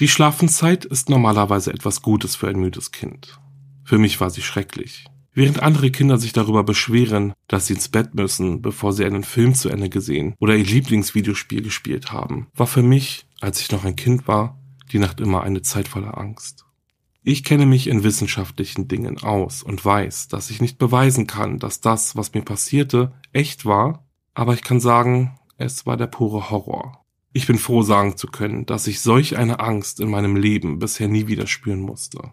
Die Schlafenszeit ist normalerweise etwas Gutes für ein müdes Kind. Für mich war sie schrecklich. Während andere Kinder sich darüber beschweren, dass sie ins Bett müssen, bevor sie einen Film zu Ende gesehen oder ihr Lieblingsvideospiel gespielt haben, war für mich, als ich noch ein Kind war, die Nacht immer eine Zeit voller Angst. Ich kenne mich in wissenschaftlichen Dingen aus und weiß, dass ich nicht beweisen kann, dass das, was mir passierte, echt war, aber ich kann sagen, es war der pure Horror. Ich bin froh sagen zu können, dass ich solch eine Angst in meinem Leben bisher nie wieder spüren musste.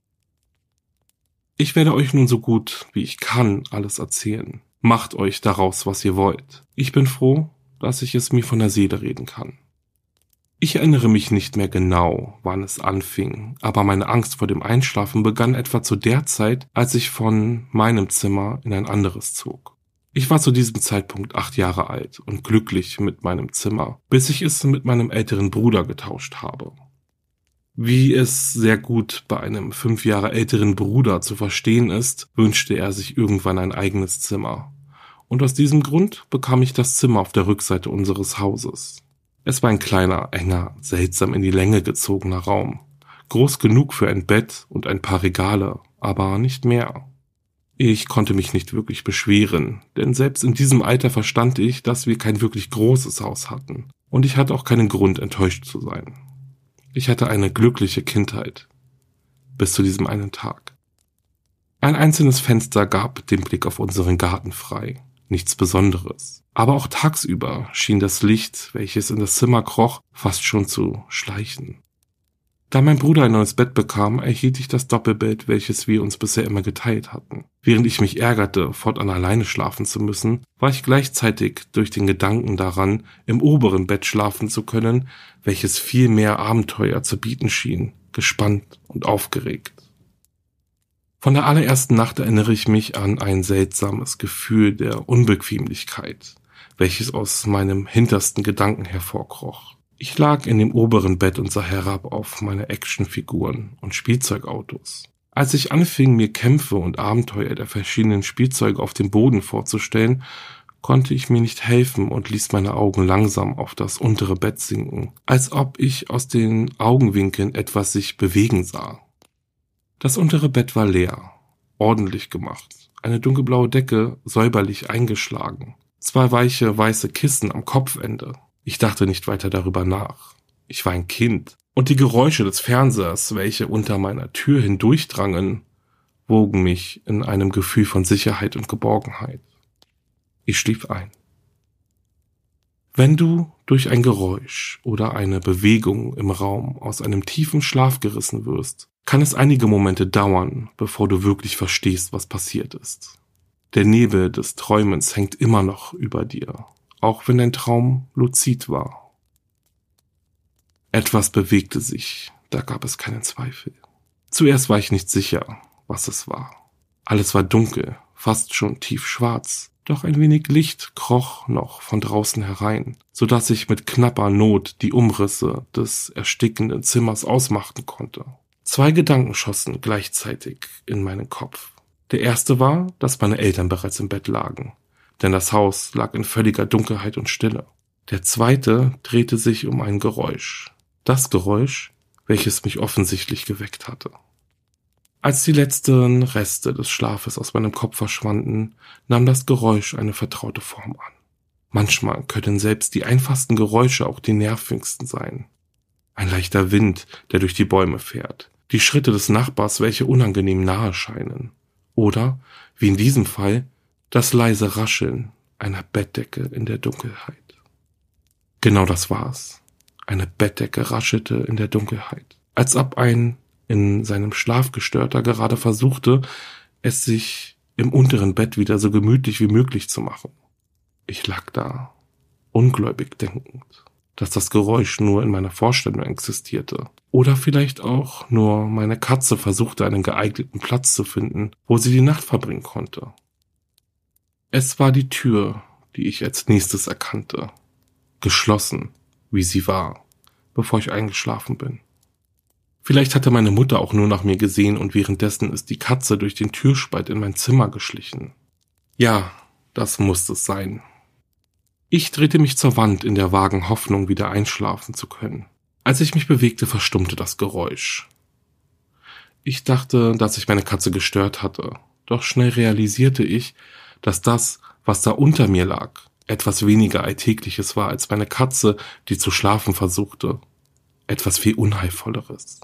Ich werde euch nun so gut wie ich kann alles erzählen. Macht euch daraus, was ihr wollt. Ich bin froh, dass ich es mir von der Seele reden kann. Ich erinnere mich nicht mehr genau, wann es anfing, aber meine Angst vor dem Einschlafen begann etwa zu der Zeit, als ich von meinem Zimmer in ein anderes zog. Ich war zu diesem Zeitpunkt acht Jahre alt und glücklich mit meinem Zimmer, bis ich es mit meinem älteren Bruder getauscht habe. Wie es sehr gut bei einem fünf Jahre älteren Bruder zu verstehen ist, wünschte er sich irgendwann ein eigenes Zimmer. Und aus diesem Grund bekam ich das Zimmer auf der Rückseite unseres Hauses. Es war ein kleiner, enger, seltsam in die Länge gezogener Raum. Groß genug für ein Bett und ein paar Regale, aber nicht mehr. Ich konnte mich nicht wirklich beschweren, denn selbst in diesem Alter verstand ich, dass wir kein wirklich großes Haus hatten, und ich hatte auch keinen Grund, enttäuscht zu sein. Ich hatte eine glückliche Kindheit. Bis zu diesem einen Tag. Ein einzelnes Fenster gab den Blick auf unseren Garten frei. Nichts Besonderes. Aber auch tagsüber schien das Licht, welches in das Zimmer kroch, fast schon zu schleichen. Da mein Bruder ein neues Bett bekam, erhielt ich das Doppelbett, welches wir uns bisher immer geteilt hatten. Während ich mich ärgerte, fortan alleine schlafen zu müssen, war ich gleichzeitig durch den Gedanken daran, im oberen Bett schlafen zu können, welches viel mehr Abenteuer zu bieten schien, gespannt und aufgeregt. Von der allerersten Nacht erinnere ich mich an ein seltsames Gefühl der Unbequemlichkeit, welches aus meinem hintersten Gedanken hervorkroch. Ich lag in dem oberen Bett und sah herab auf meine Actionfiguren und Spielzeugautos. Als ich anfing, mir Kämpfe und Abenteuer der verschiedenen Spielzeuge auf dem Boden vorzustellen, konnte ich mir nicht helfen und ließ meine Augen langsam auf das untere Bett sinken, als ob ich aus den Augenwinkeln etwas sich bewegen sah. Das untere Bett war leer, ordentlich gemacht, eine dunkelblaue Decke säuberlich eingeschlagen, zwei weiche weiße Kissen am Kopfende, ich dachte nicht weiter darüber nach. Ich war ein Kind, und die Geräusche des Fernsehers, welche unter meiner Tür hindurchdrangen, wogen mich in einem Gefühl von Sicherheit und Geborgenheit. Ich schlief ein. Wenn du durch ein Geräusch oder eine Bewegung im Raum aus einem tiefen Schlaf gerissen wirst, kann es einige Momente dauern, bevor du wirklich verstehst, was passiert ist. Der Nebel des Träumens hängt immer noch über dir auch wenn dein Traum luzid war. Etwas bewegte sich, da gab es keinen Zweifel. Zuerst war ich nicht sicher, was es war. Alles war dunkel, fast schon tiefschwarz, doch ein wenig Licht kroch noch von draußen herein, so dass ich mit knapper Not die Umrisse des erstickenden Zimmers ausmachen konnte. Zwei Gedanken schossen gleichzeitig in meinen Kopf. Der erste war, dass meine Eltern bereits im Bett lagen denn das Haus lag in völliger Dunkelheit und Stille. Der zweite drehte sich um ein Geräusch. Das Geräusch, welches mich offensichtlich geweckt hatte. Als die letzten Reste des Schlafes aus meinem Kopf verschwanden, nahm das Geräusch eine vertraute Form an. Manchmal können selbst die einfachsten Geräusche auch die nervigsten sein. Ein leichter Wind, der durch die Bäume fährt, die Schritte des Nachbars, welche unangenehm nahe scheinen, oder, wie in diesem Fall, das leise Rascheln einer Bettdecke in der Dunkelheit. Genau das war's. Eine Bettdecke raschelte in der Dunkelheit, als ob ein in seinem Schlaf gestörter gerade versuchte, es sich im unteren Bett wieder so gemütlich wie möglich zu machen. Ich lag da, ungläubig denkend. dass das Geräusch nur in meiner Vorstellung existierte. Oder vielleicht auch nur meine Katze versuchte einen geeigneten Platz zu finden, wo sie die Nacht verbringen konnte. Es war die Tür, die ich als nächstes erkannte. Geschlossen, wie sie war, bevor ich eingeschlafen bin. Vielleicht hatte meine Mutter auch nur nach mir gesehen und währenddessen ist die Katze durch den Türspalt in mein Zimmer geschlichen. Ja, das musste es sein. Ich drehte mich zur Wand in der vagen Hoffnung, wieder einschlafen zu können. Als ich mich bewegte, verstummte das Geräusch. Ich dachte, dass ich meine Katze gestört hatte, doch schnell realisierte ich, dass das, was da unter mir lag, etwas weniger Alltägliches war als meine Katze, die zu schlafen versuchte. Etwas viel Unheilvolleres.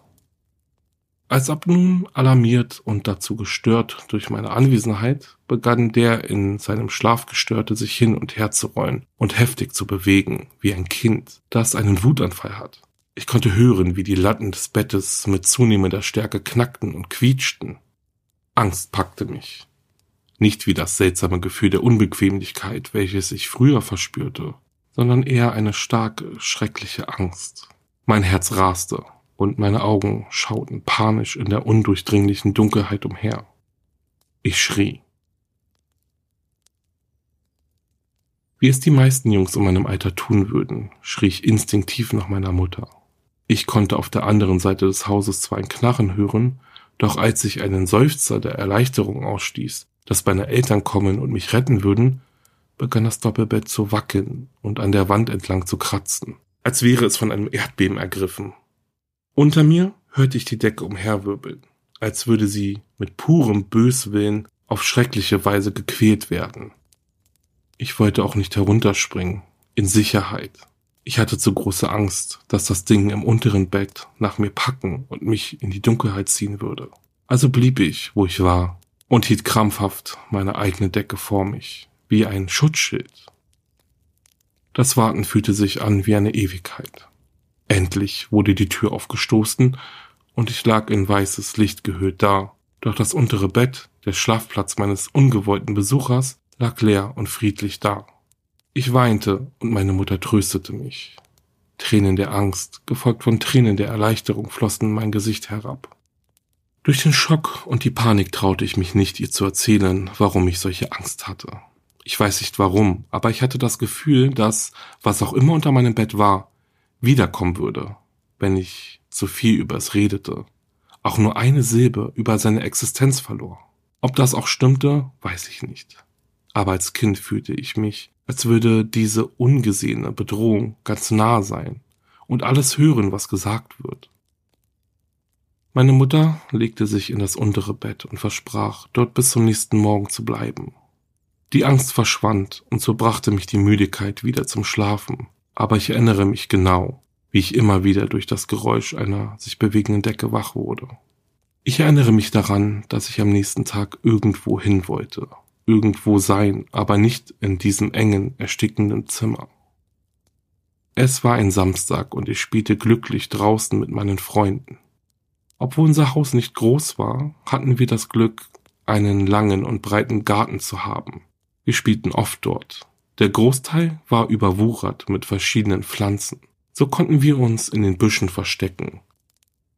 Als ob nun alarmiert und dazu gestört durch meine Anwesenheit, begann der in seinem Schlaf gestörte sich hin und her zu rollen und heftig zu bewegen, wie ein Kind, das einen Wutanfall hat. Ich konnte hören, wie die Latten des Bettes mit zunehmender Stärke knackten und quietschten. Angst packte mich. Nicht wie das seltsame Gefühl der Unbequemlichkeit, welches ich früher verspürte, sondern eher eine starke, schreckliche Angst. Mein Herz raste und meine Augen schauten panisch in der undurchdringlichen Dunkelheit umher. Ich schrie. Wie es die meisten Jungs in meinem Alter tun würden, schrie ich instinktiv nach meiner Mutter. Ich konnte auf der anderen Seite des Hauses zwar ein Knarren hören, doch als ich einen Seufzer der Erleichterung ausstieß, dass meine Eltern kommen und mich retten würden, begann das Doppelbett zu wackeln und an der Wand entlang zu kratzen, als wäre es von einem Erdbeben ergriffen. Unter mir hörte ich die Decke umherwirbeln, als würde sie mit purem Böswillen auf schreckliche Weise gequält werden. Ich wollte auch nicht herunterspringen, in Sicherheit. Ich hatte zu große Angst, dass das Ding im unteren Bett nach mir packen und mich in die Dunkelheit ziehen würde. Also blieb ich, wo ich war, und hielt krampfhaft meine eigene Decke vor mich, wie ein Schutzschild. Das Warten fühlte sich an wie eine Ewigkeit. Endlich wurde die Tür aufgestoßen und ich lag in weißes Licht gehüllt da. Doch das untere Bett, der Schlafplatz meines ungewollten Besuchers, lag leer und friedlich da. Ich weinte und meine Mutter tröstete mich. Tränen der Angst, gefolgt von Tränen der Erleichterung, flossen in mein Gesicht herab. Durch den Schock und die Panik traute ich mich nicht, ihr zu erzählen, warum ich solche Angst hatte. Ich weiß nicht warum, aber ich hatte das Gefühl, dass, was auch immer unter meinem Bett war, wiederkommen würde, wenn ich zu viel über es redete, auch nur eine Silbe über seine Existenz verlor. Ob das auch stimmte, weiß ich nicht. Aber als Kind fühlte ich mich, als würde diese ungesehene Bedrohung ganz nah sein und alles hören, was gesagt wird. Meine Mutter legte sich in das untere Bett und versprach, dort bis zum nächsten Morgen zu bleiben. Die Angst verschwand und so brachte mich die Müdigkeit wieder zum Schlafen, aber ich erinnere mich genau, wie ich immer wieder durch das Geräusch einer sich bewegenden Decke wach wurde. Ich erinnere mich daran, dass ich am nächsten Tag irgendwo hin wollte, irgendwo sein, aber nicht in diesem engen, erstickenden Zimmer. Es war ein Samstag und ich spielte glücklich draußen mit meinen Freunden. Obwohl unser Haus nicht groß war, hatten wir das Glück, einen langen und breiten Garten zu haben. Wir spielten oft dort, der Großteil war überwuchert mit verschiedenen Pflanzen. So konnten wir uns in den Büschen verstecken.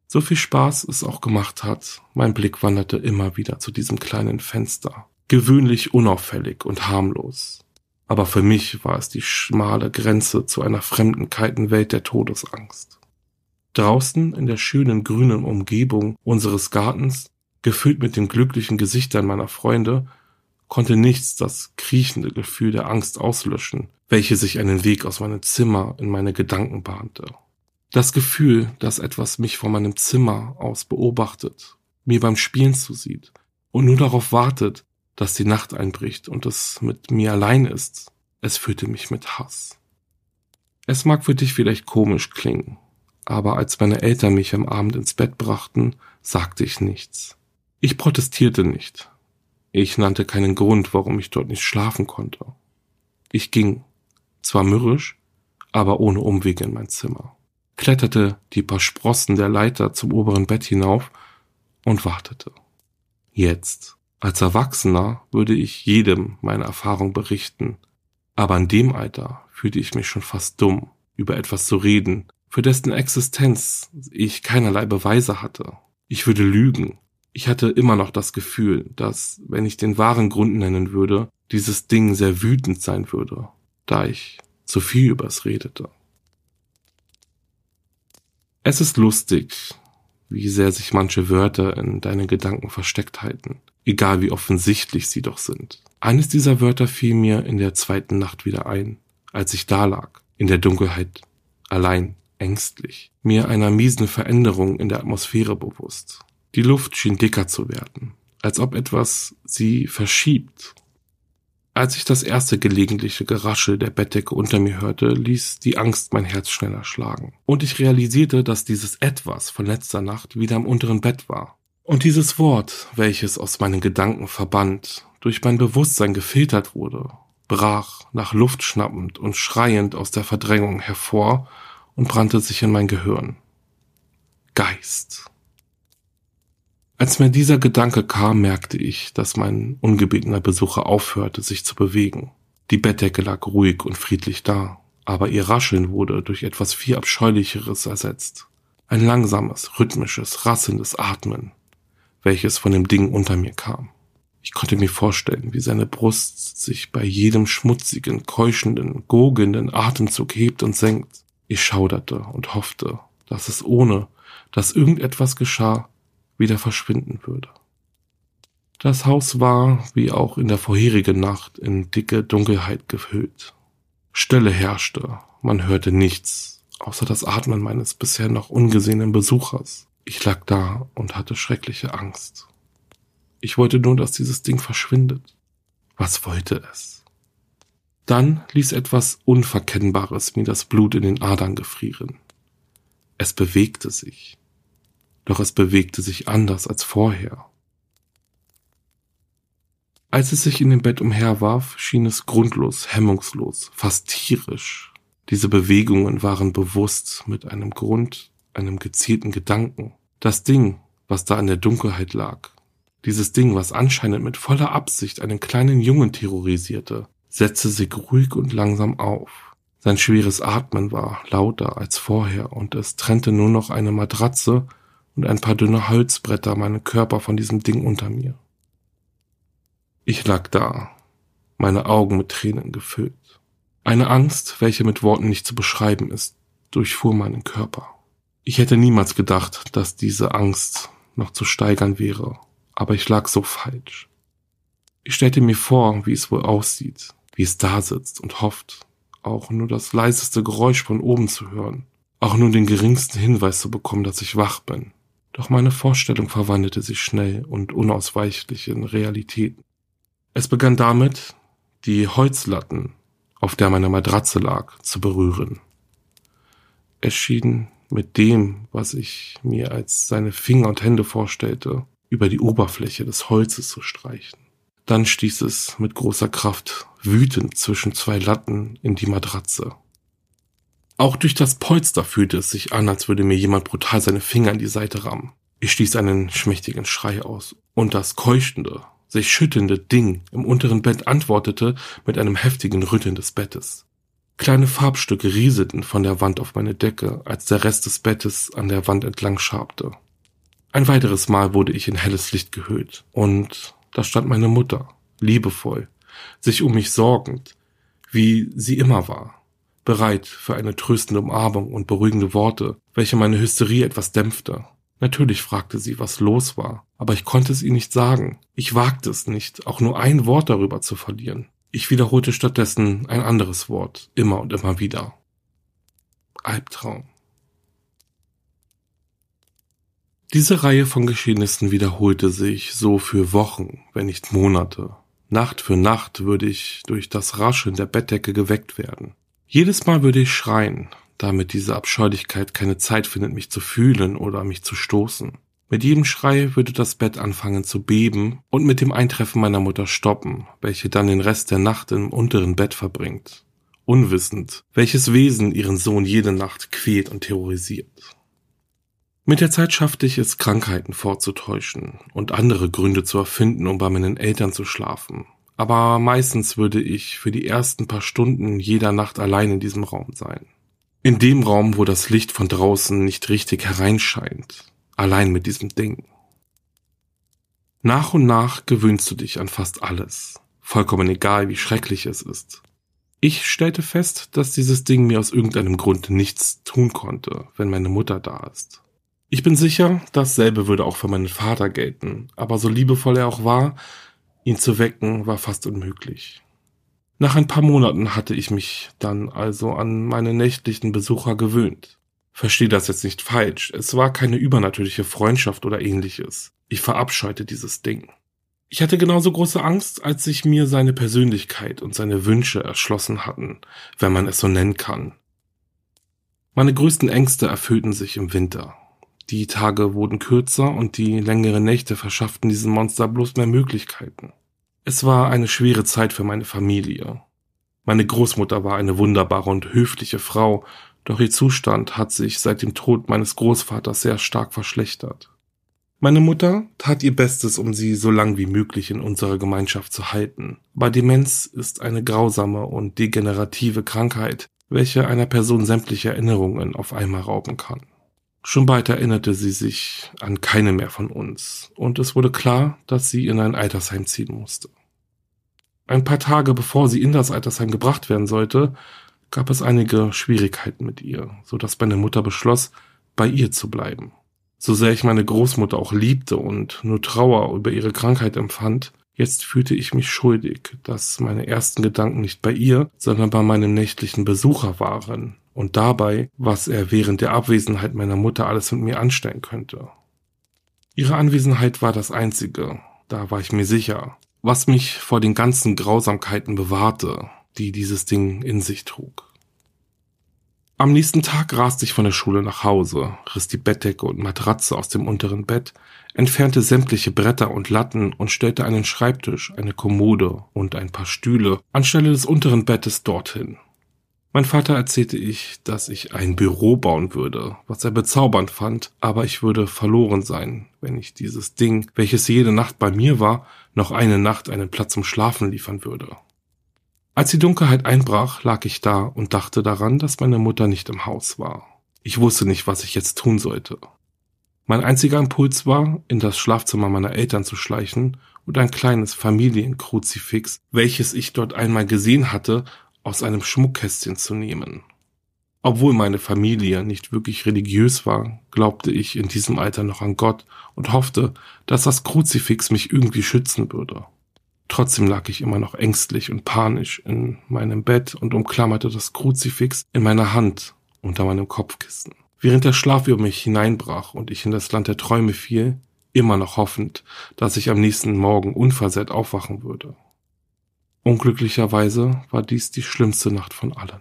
So viel Spaß es auch gemacht hat, mein Blick wanderte immer wieder zu diesem kleinen Fenster. Gewöhnlich unauffällig und harmlos. Aber für mich war es die schmale Grenze zu einer fremden, kalten Welt der Todesangst. Draußen in der schönen grünen Umgebung unseres Gartens, gefüllt mit den glücklichen Gesichtern meiner Freunde, konnte nichts das kriechende Gefühl der Angst auslöschen, welche sich einen Weg aus meinem Zimmer in meine Gedanken bahnte. Das Gefühl, dass etwas mich von meinem Zimmer aus beobachtet, mir beim Spielen zusieht und nur darauf wartet, dass die Nacht einbricht und es mit mir allein ist, es füllte mich mit Hass. Es mag für dich vielleicht komisch klingen, aber als meine Eltern mich am Abend ins Bett brachten, sagte ich nichts. Ich protestierte nicht, ich nannte keinen Grund, warum ich dort nicht schlafen konnte. Ich ging, zwar mürrisch, aber ohne Umwege in mein Zimmer, kletterte die paar Sprossen der Leiter zum oberen Bett hinauf und wartete. Jetzt, als Erwachsener, würde ich jedem meine Erfahrung berichten, aber in dem Alter fühlte ich mich schon fast dumm, über etwas zu reden, für dessen Existenz ich keinerlei Beweise hatte. Ich würde lügen. Ich hatte immer noch das Gefühl, dass, wenn ich den wahren Grund nennen würde, dieses Ding sehr wütend sein würde, da ich zu viel übers redete. Es ist lustig, wie sehr sich manche Wörter in deinen Gedanken versteckt halten, egal wie offensichtlich sie doch sind. Eines dieser Wörter fiel mir in der zweiten Nacht wieder ein, als ich da lag, in der Dunkelheit, allein, ängstlich, mir einer miesen Veränderung in der Atmosphäre bewusst. Die Luft schien dicker zu werden, als ob etwas sie verschiebt als ich das erste gelegentliche Geraschel der Bettdecke unter mir hörte, ließ die Angst mein Herz schneller schlagen. Und ich realisierte, dass dieses Etwas von letzter Nacht wieder im unteren Bett war. Und dieses Wort, welches aus meinen Gedanken verbannt, durch mein Bewusstsein gefiltert wurde, brach, nach Luft schnappend und schreiend aus der Verdrängung hervor und brannte sich in mein Gehirn. Geist. Als mir dieser Gedanke kam, merkte ich, dass mein ungebetener Besucher aufhörte, sich zu bewegen. Die Bettdecke lag ruhig und friedlich da, aber ihr Rascheln wurde durch etwas viel Abscheulicheres ersetzt. Ein langsames, rhythmisches, rasselndes Atmen, welches von dem Ding unter mir kam. Ich konnte mir vorstellen, wie seine Brust sich bei jedem schmutzigen, keuschenden, gurgelnden Atemzug hebt und senkt. Ich schauderte und hoffte, dass es ohne, dass irgendetwas geschah, wieder verschwinden würde. Das Haus war, wie auch in der vorherigen Nacht, in dicke Dunkelheit gehüllt. Stille herrschte, man hörte nichts, außer das Atmen meines bisher noch ungesehenen Besuchers. Ich lag da und hatte schreckliche Angst. Ich wollte nur, dass dieses Ding verschwindet. Was wollte es? Dann ließ etwas Unverkennbares mir das Blut in den Adern gefrieren. Es bewegte sich doch es bewegte sich anders als vorher. Als es sich in dem Bett umherwarf, schien es grundlos, hemmungslos, fast tierisch. Diese Bewegungen waren bewusst mit einem Grund, einem gezielten Gedanken. Das Ding, was da in der Dunkelheit lag, dieses Ding, was anscheinend mit voller Absicht einen kleinen Jungen terrorisierte, setzte sich ruhig und langsam auf. Sein schweres Atmen war lauter als vorher und es trennte nur noch eine Matratze und ein paar dünne Holzbretter meinen Körper von diesem Ding unter mir. Ich lag da, meine Augen mit Tränen gefüllt. Eine Angst, welche mit Worten nicht zu beschreiben ist, durchfuhr meinen Körper. Ich hätte niemals gedacht, dass diese Angst noch zu steigern wäre, aber ich lag so falsch. Ich stellte mir vor, wie es wohl aussieht, wie es da sitzt und hofft, auch nur das leiseste Geräusch von oben zu hören, auch nur den geringsten Hinweis zu bekommen, dass ich wach bin. Doch meine Vorstellung verwandelte sich schnell und unausweichlich in Realitäten. Es begann damit, die Holzlatten, auf der meine Matratze lag, zu berühren. Es schien mit dem, was ich mir als seine Finger und Hände vorstellte, über die Oberfläche des Holzes zu streichen. Dann stieß es mit großer Kraft wütend zwischen zwei Latten in die Matratze. Auch durch das Polster fühlte es sich an, als würde mir jemand brutal seine Finger in die Seite rammen. Ich stieß einen schmächtigen Schrei aus, und das keuchende, sich schüttelnde Ding im unteren Bett antwortete mit einem heftigen Rütteln des Bettes. Kleine Farbstücke rieselten von der Wand auf meine Decke, als der Rest des Bettes an der Wand entlang schabte. Ein weiteres Mal wurde ich in helles Licht gehüllt, und da stand meine Mutter, liebevoll, sich um mich sorgend, wie sie immer war bereit für eine tröstende Umarmung und beruhigende Worte, welche meine Hysterie etwas dämpfte. Natürlich fragte sie, was los war, aber ich konnte es ihr nicht sagen. Ich wagte es nicht, auch nur ein Wort darüber zu verlieren. Ich wiederholte stattdessen ein anderes Wort, immer und immer wieder. Albtraum. Diese Reihe von Geschehnissen wiederholte sich so für Wochen, wenn nicht Monate. Nacht für Nacht würde ich durch das Rascheln der Bettdecke geweckt werden. Jedes Mal würde ich schreien, damit diese Abscheulichkeit keine Zeit findet, mich zu fühlen oder mich zu stoßen. Mit jedem Schrei würde das Bett anfangen zu beben und mit dem Eintreffen meiner Mutter stoppen, welche dann den Rest der Nacht im unteren Bett verbringt, unwissend, welches Wesen ihren Sohn jede Nacht quält und terrorisiert. Mit der Zeit schaffte ich es, Krankheiten vorzutäuschen und andere Gründe zu erfinden, um bei meinen Eltern zu schlafen, aber meistens würde ich für die ersten paar Stunden jeder Nacht allein in diesem Raum sein. In dem Raum, wo das Licht von draußen nicht richtig hereinscheint. Allein mit diesem Ding. Nach und nach gewöhnst du dich an fast alles. Vollkommen egal, wie schrecklich es ist. Ich stellte fest, dass dieses Ding mir aus irgendeinem Grund nichts tun konnte, wenn meine Mutter da ist. Ich bin sicher, dasselbe würde auch für meinen Vater gelten, aber so liebevoll er auch war, ihn zu wecken war fast unmöglich. Nach ein paar Monaten hatte ich mich dann also an meine nächtlichen Besucher gewöhnt. Versteh das jetzt nicht falsch, es war keine übernatürliche Freundschaft oder ähnliches. Ich verabscheute dieses Ding. Ich hatte genauso große Angst, als sich mir seine Persönlichkeit und seine Wünsche erschlossen hatten, wenn man es so nennen kann. Meine größten Ängste erfüllten sich im Winter. Die Tage wurden kürzer und die längeren Nächte verschafften diesem Monster bloß mehr Möglichkeiten. Es war eine schwere Zeit für meine Familie. Meine Großmutter war eine wunderbare und höfliche Frau, doch ihr Zustand hat sich seit dem Tod meines Großvaters sehr stark verschlechtert. Meine Mutter tat ihr Bestes, um sie so lang wie möglich in unserer Gemeinschaft zu halten. Aber Demenz ist eine grausame und degenerative Krankheit, welche einer Person sämtliche Erinnerungen auf einmal rauben kann. Schon bald erinnerte sie sich an keine mehr von uns, und es wurde klar, dass sie in ein Altersheim ziehen musste. Ein paar Tage bevor sie in das Altersheim gebracht werden sollte, gab es einige Schwierigkeiten mit ihr, so dass meine Mutter beschloss, bei ihr zu bleiben. So sehr ich meine Großmutter auch liebte und nur Trauer über ihre Krankheit empfand, jetzt fühlte ich mich schuldig, dass meine ersten Gedanken nicht bei ihr, sondern bei meinem nächtlichen Besucher waren und dabei, was er während der Abwesenheit meiner Mutter alles mit mir anstellen könnte. Ihre Anwesenheit war das Einzige, da war ich mir sicher, was mich vor den ganzen Grausamkeiten bewahrte, die dieses Ding in sich trug. Am nächsten Tag raste ich von der Schule nach Hause, riss die Bettdecke und Matratze aus dem unteren Bett, entfernte sämtliche Bretter und Latten und stellte einen Schreibtisch, eine Kommode und ein paar Stühle anstelle des unteren Bettes dorthin. Mein Vater erzählte ich, dass ich ein Büro bauen würde, was er bezaubernd fand, aber ich würde verloren sein, wenn ich dieses Ding, welches jede Nacht bei mir war, noch eine Nacht einen Platz zum Schlafen liefern würde. Als die Dunkelheit einbrach, lag ich da und dachte daran, dass meine Mutter nicht im Haus war. Ich wusste nicht, was ich jetzt tun sollte. Mein einziger Impuls war, in das Schlafzimmer meiner Eltern zu schleichen und ein kleines Familienkruzifix, welches ich dort einmal gesehen hatte, aus einem Schmuckkästchen zu nehmen. Obwohl meine Familie nicht wirklich religiös war, glaubte ich in diesem Alter noch an Gott und hoffte, dass das Kruzifix mich irgendwie schützen würde. Trotzdem lag ich immer noch ängstlich und panisch in meinem Bett und umklammerte das Kruzifix in meiner Hand unter meinem Kopfkissen. Während der Schlaf über mich hineinbrach und ich in das Land der Träume fiel, immer noch hoffend, dass ich am nächsten Morgen unversehrt aufwachen würde. Unglücklicherweise war dies die schlimmste Nacht von allen.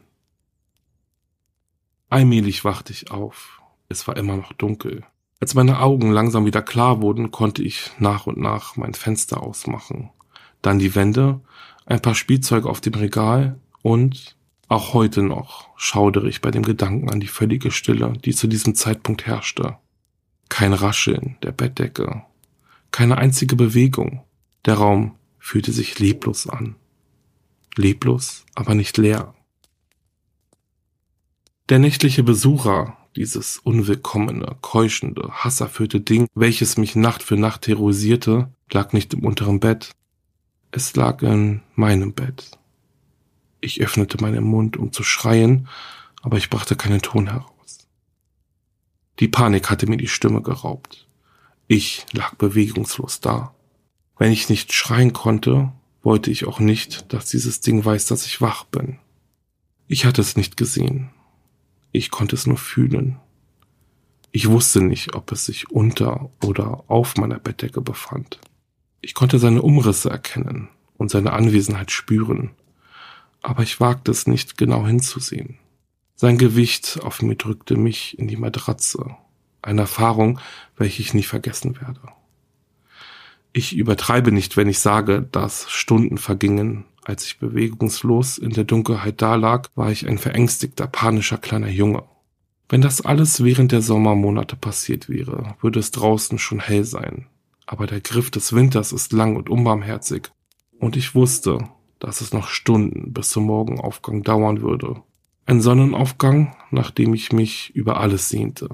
Allmählich wachte ich auf. Es war immer noch dunkel. Als meine Augen langsam wieder klar wurden, konnte ich nach und nach mein Fenster ausmachen. Dann die Wände, ein paar Spielzeuge auf dem Regal und auch heute noch schaudere ich bei dem Gedanken an die völlige Stille, die zu diesem Zeitpunkt herrschte. Kein Rascheln der Bettdecke, keine einzige Bewegung. Der Raum fühlte sich leblos an leblos, aber nicht leer. Der nächtliche Besucher, dieses unwillkommene, keuschende, hasserfüllte Ding, welches mich Nacht für Nacht terrorisierte, lag nicht im unteren Bett. Es lag in meinem Bett. Ich öffnete meinen Mund, um zu schreien, aber ich brachte keinen Ton heraus. Die Panik hatte mir die Stimme geraubt. Ich lag bewegungslos da. Wenn ich nicht schreien konnte, wollte ich auch nicht, dass dieses Ding weiß, dass ich wach bin. Ich hatte es nicht gesehen. Ich konnte es nur fühlen. Ich wusste nicht, ob es sich unter oder auf meiner Bettdecke befand. Ich konnte seine Umrisse erkennen und seine Anwesenheit spüren, aber ich wagte es nicht genau hinzusehen. Sein Gewicht auf mir drückte mich in die Matratze, eine Erfahrung, welche ich nie vergessen werde. Ich übertreibe nicht, wenn ich sage, dass Stunden vergingen. Als ich bewegungslos in der Dunkelheit dalag, war ich ein verängstigter, panischer kleiner Junge. Wenn das alles während der Sommermonate passiert wäre, würde es draußen schon hell sein. Aber der Griff des Winters ist lang und unbarmherzig. Und ich wusste, dass es noch Stunden bis zum Morgenaufgang dauern würde. Ein Sonnenaufgang, nach dem ich mich über alles sehnte.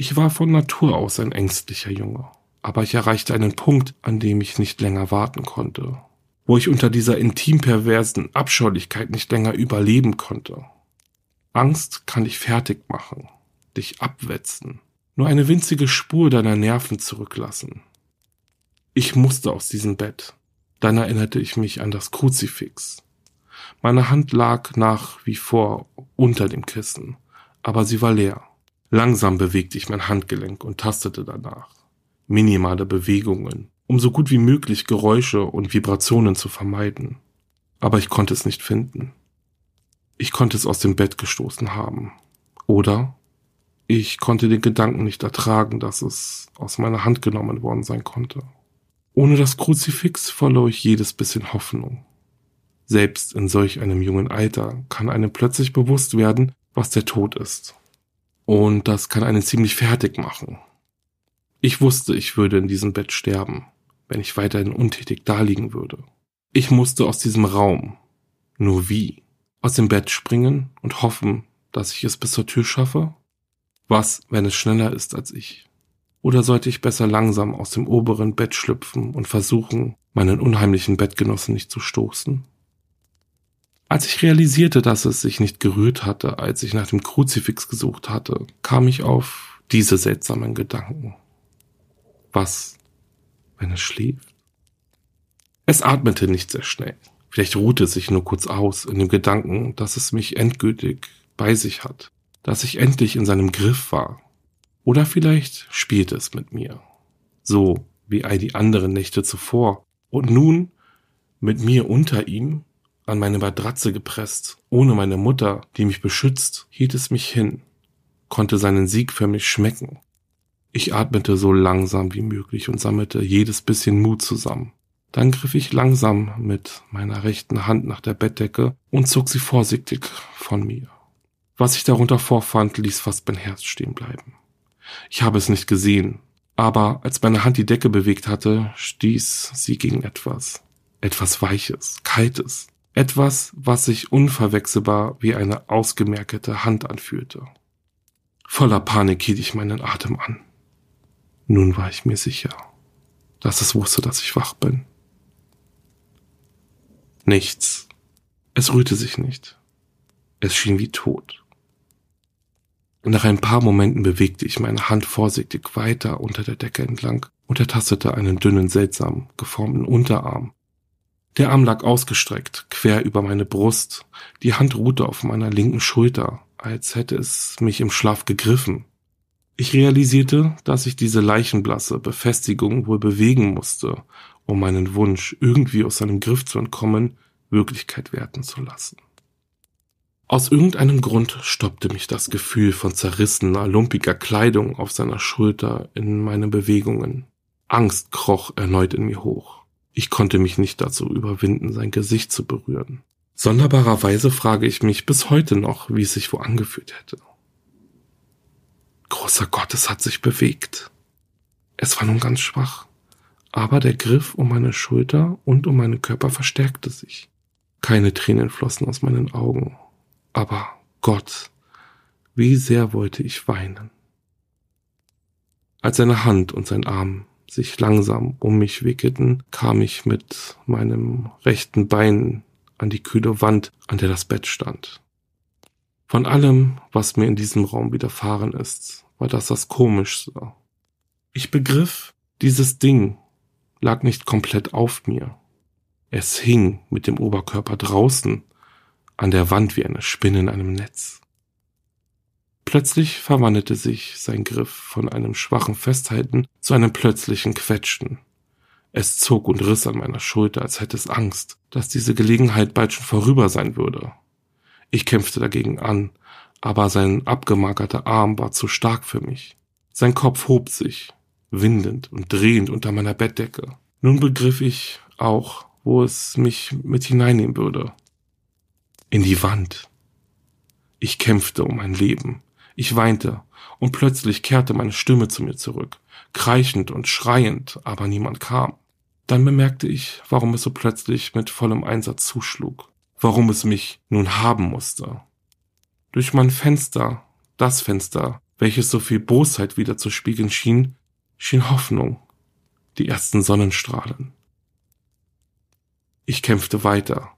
Ich war von Natur aus ein ängstlicher Junge, aber ich erreichte einen Punkt, an dem ich nicht länger warten konnte, wo ich unter dieser intim perversen Abscheulichkeit nicht länger überleben konnte. Angst kann dich fertig machen, dich abwetzen, nur eine winzige Spur deiner Nerven zurücklassen. Ich musste aus diesem Bett. Dann erinnerte ich mich an das Kruzifix. Meine Hand lag nach wie vor unter dem Kissen, aber sie war leer. Langsam bewegte ich mein Handgelenk und tastete danach. Minimale Bewegungen, um so gut wie möglich Geräusche und Vibrationen zu vermeiden. Aber ich konnte es nicht finden. Ich konnte es aus dem Bett gestoßen haben. Oder ich konnte den Gedanken nicht ertragen, dass es aus meiner Hand genommen worden sein konnte. Ohne das Kruzifix verlor ich jedes bisschen Hoffnung. Selbst in solch einem jungen Alter kann einem plötzlich bewusst werden, was der Tod ist. Und das kann einen ziemlich fertig machen. Ich wusste, ich würde in diesem Bett sterben, wenn ich weiterhin untätig daliegen würde. Ich musste aus diesem Raum. Nur wie? Aus dem Bett springen und hoffen, dass ich es bis zur Tür schaffe? Was, wenn es schneller ist als ich? Oder sollte ich besser langsam aus dem oberen Bett schlüpfen und versuchen, meinen unheimlichen Bettgenossen nicht zu stoßen? Als ich realisierte, dass es sich nicht gerührt hatte, als ich nach dem Kruzifix gesucht hatte, kam ich auf diese seltsamen Gedanken. Was, wenn es schläft? Es atmete nicht sehr schnell. Vielleicht ruhte es sich nur kurz aus in dem Gedanken, dass es mich endgültig bei sich hat, dass ich endlich in seinem Griff war. Oder vielleicht spielte es mit mir. So wie all die anderen Nächte zuvor. Und nun, mit mir unter ihm, an meine Matratze gepresst, ohne meine Mutter, die mich beschützt, hielt es mich hin, konnte seinen Sieg für mich schmecken. Ich atmete so langsam wie möglich und sammelte jedes bisschen Mut zusammen. Dann griff ich langsam mit meiner rechten Hand nach der Bettdecke und zog sie vorsichtig von mir. Was ich darunter vorfand, ließ fast mein Herz stehen bleiben. Ich habe es nicht gesehen, aber als meine Hand die Decke bewegt hatte, stieß sie gegen etwas. Etwas Weiches, Kaltes. Etwas, was sich unverwechselbar wie eine ausgemerkete Hand anfühlte. Voller Panik hielt ich meinen Atem an. Nun war ich mir sicher, dass es wusste, dass ich wach bin. Nichts. Es rührte sich nicht. Es schien wie tot. Nach ein paar Momenten bewegte ich meine Hand vorsichtig weiter unter der Decke entlang und ertastete einen dünnen, seltsam geformten Unterarm, der Arm lag ausgestreckt, quer über meine Brust, die Hand ruhte auf meiner linken Schulter, als hätte es mich im Schlaf gegriffen. Ich realisierte, dass ich diese leichenblasse Befestigung wohl bewegen musste, um meinen Wunsch, irgendwie aus seinem Griff zu entkommen, Wirklichkeit werden zu lassen. Aus irgendeinem Grund stoppte mich das Gefühl von zerrissener, lumpiger Kleidung auf seiner Schulter in meinen Bewegungen. Angst kroch erneut in mir hoch. Ich konnte mich nicht dazu überwinden, sein Gesicht zu berühren. Sonderbarerweise frage ich mich bis heute noch, wie es sich wo angefühlt hätte. Großer Gott, es hat sich bewegt. Es war nun ganz schwach, aber der Griff um meine Schulter und um meinen Körper verstärkte sich. Keine Tränen flossen aus meinen Augen, aber Gott, wie sehr wollte ich weinen. Als seine Hand und sein Arm sich langsam um mich wickelten, kam ich mit meinem rechten Bein an die kühle Wand, an der das Bett stand. Von allem, was mir in diesem Raum widerfahren ist, war das das Komischste. Ich begriff, dieses Ding lag nicht komplett auf mir. Es hing mit dem Oberkörper draußen an der Wand wie eine Spinne in einem Netz. Plötzlich verwandelte sich sein Griff von einem schwachen Festhalten zu einem plötzlichen Quetschen. Es zog und riss an meiner Schulter, als hätte es Angst, dass diese Gelegenheit bald schon vorüber sein würde. Ich kämpfte dagegen an, aber sein abgemagerter Arm war zu stark für mich. Sein Kopf hob sich, windend und drehend unter meiner Bettdecke. Nun begriff ich auch, wo es mich mit hineinnehmen würde. In die Wand. Ich kämpfte um mein Leben. Ich weinte, und plötzlich kehrte meine Stimme zu mir zurück, kreischend und schreiend, aber niemand kam. Dann bemerkte ich, warum es so plötzlich mit vollem Einsatz zuschlug. warum es mich nun haben musste. Durch mein Fenster, das Fenster, welches so viel Bosheit wieder zu spiegeln schien, schien Hoffnung, die ersten Sonnenstrahlen. Ich kämpfte weiter.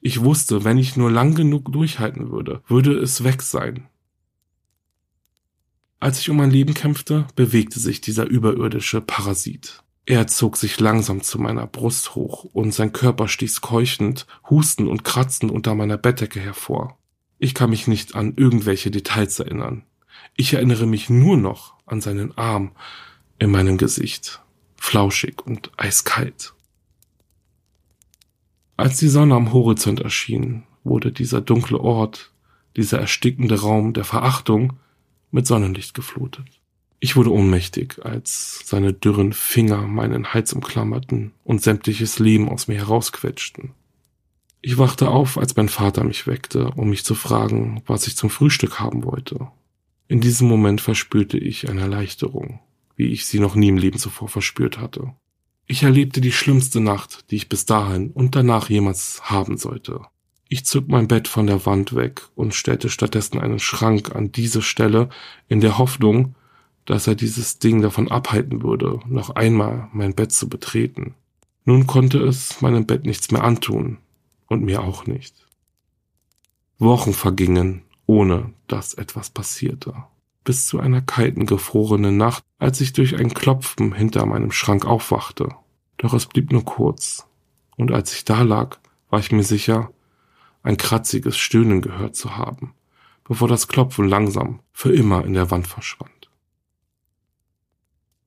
Ich wusste, wenn ich nur lang genug durchhalten würde, würde es weg sein. Als ich um mein Leben kämpfte, bewegte sich dieser überirdische Parasit. Er zog sich langsam zu meiner Brust hoch und sein Körper stieß keuchend, hustend und kratzend unter meiner Bettdecke hervor. Ich kann mich nicht an irgendwelche Details erinnern. Ich erinnere mich nur noch an seinen Arm in meinem Gesicht, flauschig und eiskalt. Als die Sonne am Horizont erschien, wurde dieser dunkle Ort, dieser erstickende Raum der Verachtung mit Sonnenlicht geflutet. Ich wurde ohnmächtig, als seine dürren Finger meinen Hals umklammerten und sämtliches Leben aus mir herausquetschten. Ich wachte auf, als mein Vater mich weckte, um mich zu fragen, was ich zum Frühstück haben wollte. In diesem Moment verspürte ich eine Erleichterung, wie ich sie noch nie im Leben zuvor verspürt hatte. Ich erlebte die schlimmste Nacht, die ich bis dahin und danach jemals haben sollte. Ich zog mein Bett von der Wand weg und stellte stattdessen einen Schrank an diese Stelle in der Hoffnung, dass er dieses Ding davon abhalten würde, noch einmal mein Bett zu betreten. Nun konnte es meinem Bett nichts mehr antun und mir auch nicht. Wochen vergingen, ohne dass etwas passierte, bis zu einer kalten, gefrorenen Nacht, als ich durch ein Klopfen hinter meinem Schrank aufwachte. Doch es blieb nur kurz, und als ich da lag, war ich mir sicher, ein kratziges Stöhnen gehört zu haben, bevor das Klopfen langsam für immer in der Wand verschwand.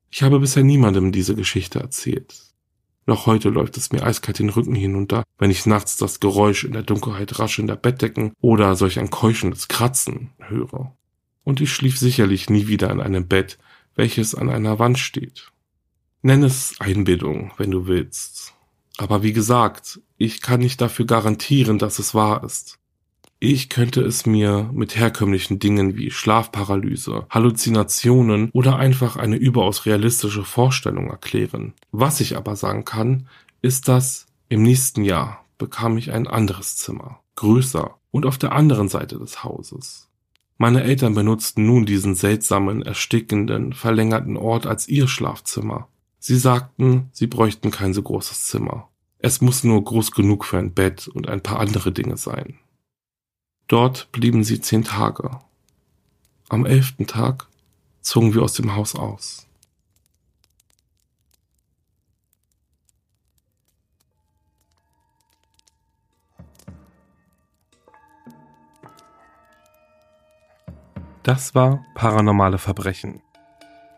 Ich habe bisher niemandem diese Geschichte erzählt. Noch heute läuft es mir eiskalt den Rücken hinunter, wenn ich nachts das Geräusch in der Dunkelheit raschelnder Bettdecken oder solch ein keuchendes Kratzen höre. Und ich schlief sicherlich nie wieder in einem Bett, welches an einer Wand steht. Nenn es Einbildung, wenn du willst. Aber wie gesagt, ich kann nicht dafür garantieren, dass es wahr ist. Ich könnte es mir mit herkömmlichen Dingen wie Schlafparalyse, Halluzinationen oder einfach eine überaus realistische Vorstellung erklären. Was ich aber sagen kann, ist, dass im nächsten Jahr bekam ich ein anderes Zimmer, größer und auf der anderen Seite des Hauses. Meine Eltern benutzten nun diesen seltsamen, erstickenden, verlängerten Ort als ihr Schlafzimmer. Sie sagten, sie bräuchten kein so großes Zimmer. Es muss nur groß genug für ein Bett und ein paar andere Dinge sein. Dort blieben sie zehn Tage. Am elften Tag zogen wir aus dem Haus aus. Das war Paranormale Verbrechen.